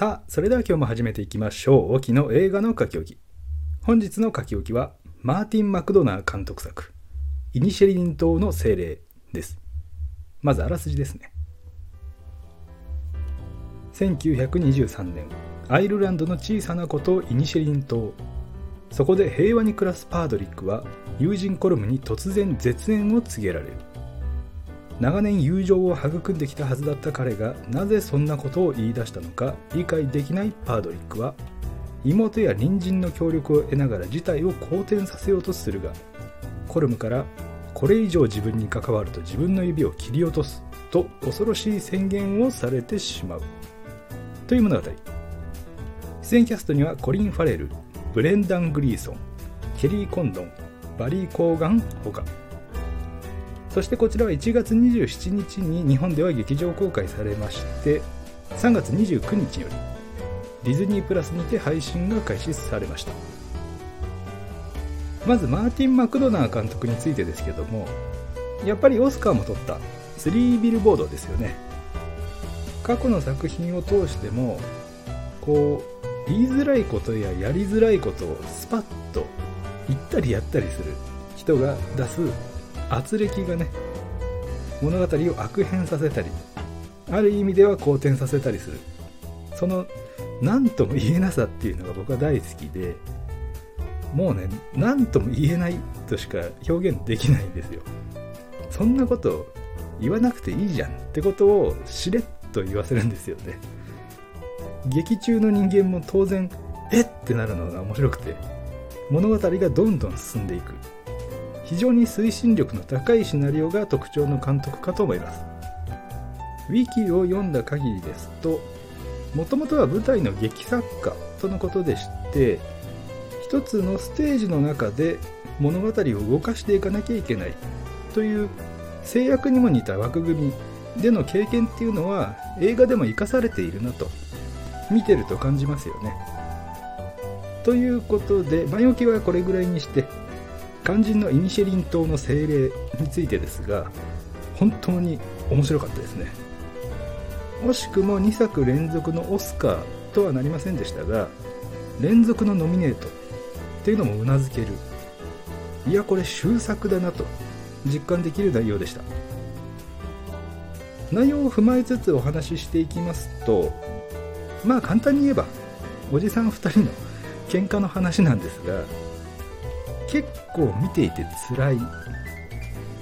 さあ、それでは今日も始めていきましょう。沖の映画の書き置き。本日の書き置きは、マーティン・マクドナー監督作、イニシェリン島の精霊です。まずあらすじですね。1923年、アイルランドの小さな孤島イニシェリン島。そこで平和に暮らすパードリックは、友人コルムに突然絶縁を告げられる。長年友情を育んできたはずだった彼がなぜそんなことを言い出したのか理解できないパードリックは妹や隣人の協力を得ながら事態を好転させようとするがコルムからこれ以上自分に関わると自分の指を切り落とすと恐ろしい宣言をされてしまう。という物語。出演キャストにはコリン・ファレルブレンダン・グリーソンケリー・コンドンバリー・コーガンほか。そしてこちらは1月27日に日本では劇場公開されまして3月29日よりディズニープラスにて配信が開始されました。まずマーティン・マクドナー監督についてですけどもやっぱりオスカーも取った3ビルボードですよね。過去の作品を通してもこう言いづらいことややりづらいことをスパッと言ったりやったりする人が出す圧力がね物語を悪変させたりある意味では好転させたりする。その何とも言えなさっていうのが僕は大好きでもうね何とも言えないとしか表現できないんですよ。そんなこと言わなくていいじゃんってことをしれっと言わせるんですよね。劇中の人間も当然えってなるのが面白くて物語がどんどん進んでいく。非常に推進力の高いシナリオが特徴の監督かと思いますウィキを読んだ限りですともともとは舞台の劇作家とのことでして一つのステージの中で物語を動かしていかなきゃいけないという制約にも似た枠組みでの経験っていうのは映画でも生かされているなと見てると感じますよね。ということで前置きはこれぐらいにして肝心のイニシェリン島の精霊についてですが本当に面白かったですね。惜しくも2作連続のオスカーとはなりませんでしたが連続のノミネートっていうのもうなずける。いやこれ終作だなと実感できる内容でした。内容を踏まえつつお話ししていきますとまあ簡単に言えばおじさん2人の喧嘩の話なんですが結構見ていて辛い。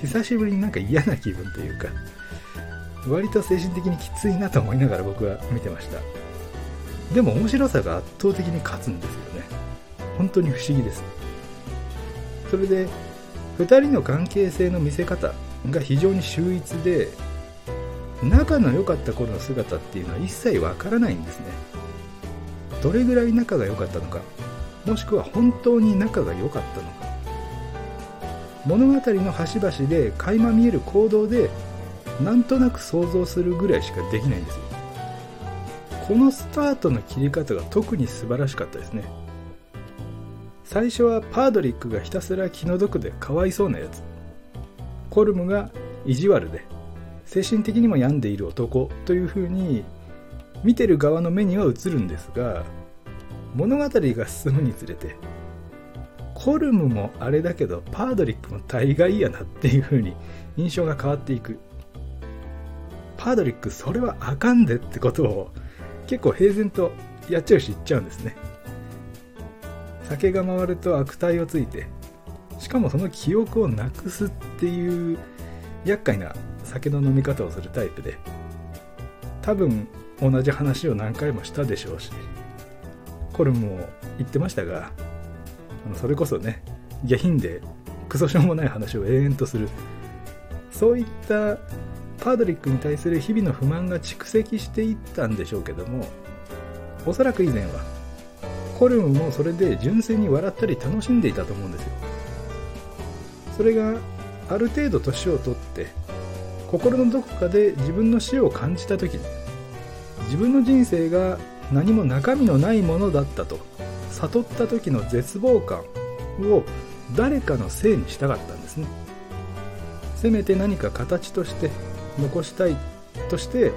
久しぶりになんか嫌な気分というか割と精神的にきついなと思いながら僕は見てました。でも面白さが圧倒的に勝つんですよね。本当に不思議です。それで2人の関係性の見せ方が非常に秀逸で仲の良かった頃の姿っていうのは一切わからないんですね。どれぐらい仲が良かったのか。もしくは本当に仲が良かったのか。物語の端々で垣間見える行動でなんとなく想像するぐらいしかできないんですよ。このスタートの切り方が特に素晴らしかったですね。最初はパードリックがひたすら気の毒でかわいそうなやつ。コルムが意地悪で精神的にも病んでいる男というふうに見てる側の目には映るんですが物語が進むにつれてコルムもあれだけどパードリックも大概やなっていう風に印象が変わっていく。パードリックそれはあかんでってことを結構平然とやっちゃうし言っちゃうんですね。酒が回ると悪態をついてしかもその記憶をなくすっていう厄介な酒の飲み方をするタイプで多分同じ話を何回もしたでしょうしコルムも言ってましたがそれこそね下品でクソしょうもない話を延々とする。そういったパードリックに対する日々の不満が蓄積していったんでしょうけどもおそらく以前はコルムもそれで純粋に笑ったり楽しんでいたと思うんですよ。それがある程度年を取って心のどこかで自分の死を感じた時に自分の人生が何も中身のないものだったと悟った時の絶望感を誰かのせいにしたかったんですね。せめて何か形として残したいとして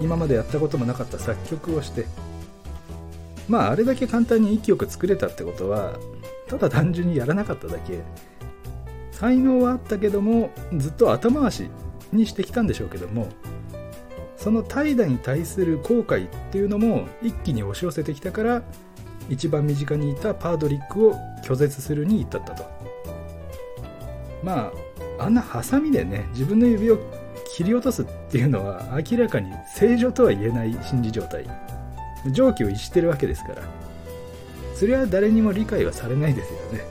今までやったこともなかった作曲をしてまああれだけ簡単に息よく作れたってことはただ単純にやらなかっただけ。才能はあったけどもずっと後回しにしてきたんでしょうけどもその怠惰に対する後悔っていうのも一気に押し寄せてきたから一番身近にいたパードリックを拒絶するに至ったと。まああんなハサミでね自分の指を切り落とすっていうのは明らかに正常とは言えない心理状態。常軌を逸してるわけですから。それは誰にも理解はされないですよね。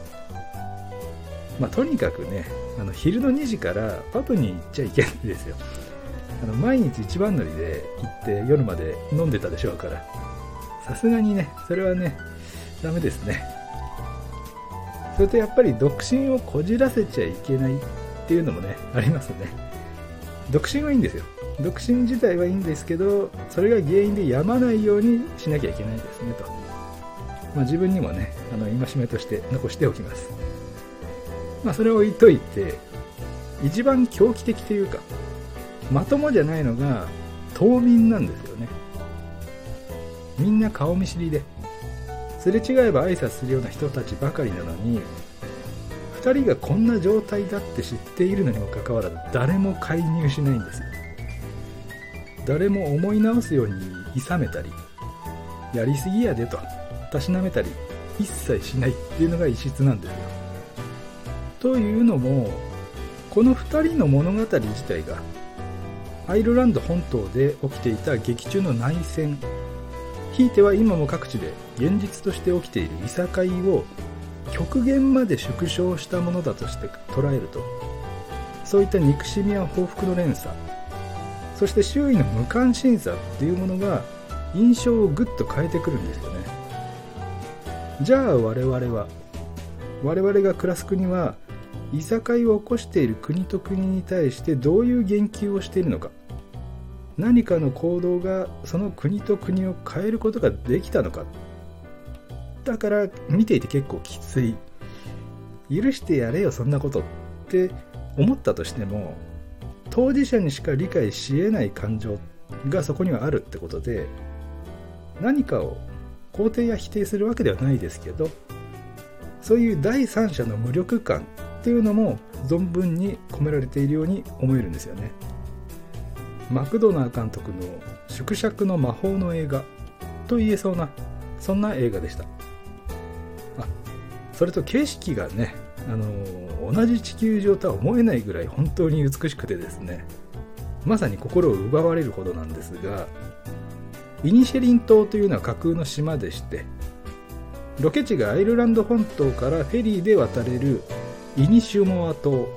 まあとにかくねあの昼の2時からパブに行っちゃいけないんですよ。あの毎日一番乗りで行って夜まで飲んでたでしょうから。さすがにねそれはねダメですね。それとやっぱり独身をこじらせちゃいけないっていうのもねありますね。独身はいいんですよ。独身自体はいいんですけどそれが原因で病まないようにしなきゃいけないですねと、まあ、自分にもねあの戒めとして残しておきます。まあそれを置いといて一番狂気的というかまともじゃないのが島民なんですよね。みんな顔見知りで。すれ違えば挨拶するような人たちばかりなのに2人がこんな状態だって知っているのにもかかわらず誰も介入しないんです誰も思い直すように諌めたりやりすぎやでとたしなめたり一切しないっていうのが異質なんですよ。というのもこの2人の物語自体がアイルランド本島で起きていた劇中の内戦。ひいては今も各地で現実として起きているいさかいを極限まで縮小したものだとして捉えると。そういった憎しみや報復の連鎖。そして周囲の無関心さっていうものが印象をぐっと変えてくるんですよね。じゃあ我々は我々が暮らす国はいさかいを起こしている国と国に対してどういう言及をしているのか。何かの行動がその国と国を変えることができたのか。だから見ていて結構きつい。許してやれよそんなことって思ったとしても当事者にしか理解しえない感情がそこにはあるってことで何かを肯定や否定するわけではないですけどそういう第三者の無力感っていうのも存分に込められているように思えるんですよね。マクドナー監督の縮尺の魔法の映画と言えそうなそんな映画でした。あそれと景色がねあの同じ地球上とは思えないぐらい本当に美しくてですねまさに心を奪われるほどなんですがイニシェリン島というのは架空の島でしてロケ地がアイルランド本島からフェリーで渡れるイニシュモア島。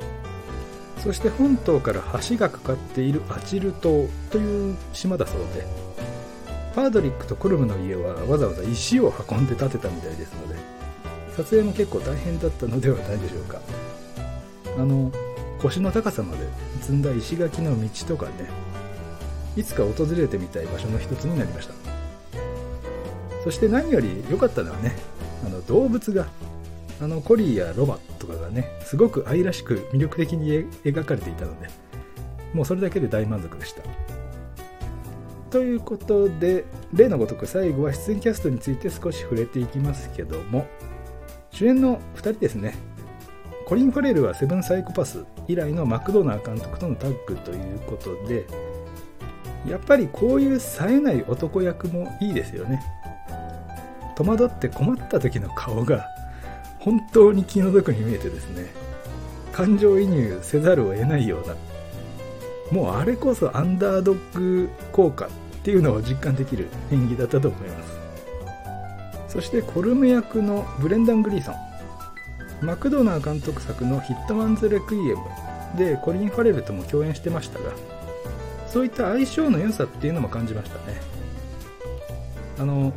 そして本島から橋がかかっているアチル島という島だそうで。パードリックとコルムの家はわざわざ石を運んで建てたみたいですので撮影も結構大変だったのではないでしょうか。あの腰の高さまで積んだ石垣の道とかねいつか訪れてみたい場所の一つになりました。そして何より良かったのはねあの動物があのコリーやロバ。ねすごく愛らしく魅力的に描かれていたのでもうそれだけで大満足でした。ということで例のごとく最後は出演キャストについて少し触れていきますけども主演の2人ですねコリン・ファレルはセブンサイコパス以来のマクドナー監督とのタッグということでやっぱりこういう冴えない男役もいいですよね。戸惑って困った時の顔が本当に気の毒に見えてですね感情移入せざるを得ないようなもうあれこそアンダードッグ効果っていうのを実感できる演技だったと思います。そしてコルム役のブレンダン・グリーソンマクドナー監督作の「ヒットマンズ・レクイエム」でコリン・ファレルとも共演してましたがそういった相性の良さっていうのも感じましたね。あの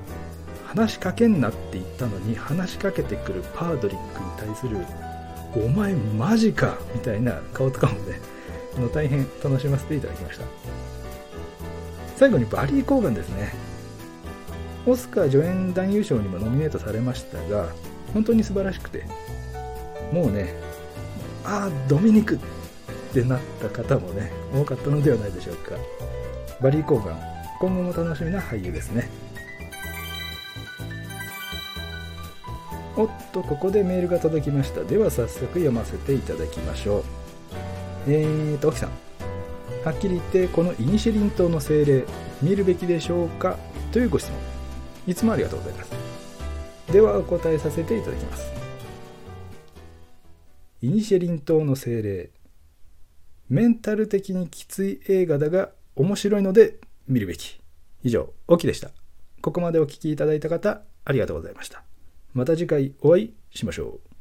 話しかけんなって言ったのに話しかけてくるパードリックに対する「お前マジか!」みたいな顔とかもねあの大変楽しませていただきました。最後にバリー・コーガンですね。オスカー助演男優賞にもノミネートされましたが本当に素晴らしくてもうねああドミニクってなった方もね多かったのではないでしょうか。バリー・コーガン今後も楽しみな俳優ですね。おっとここでメールが届きました。では早速読ませていただきましょう。えーと沖さん。はっきり言ってこのイニシェリン島の精霊見るべきでしょうかというご質問。いつもありがとうございます。ではお答えさせていただきます。イニシェリン島の精霊メンタル的にきつい映画だが面白いので見るべき。以上オキでした。ここまでお聴きいただいた方ありがとうございました。また次回お会いしましょう。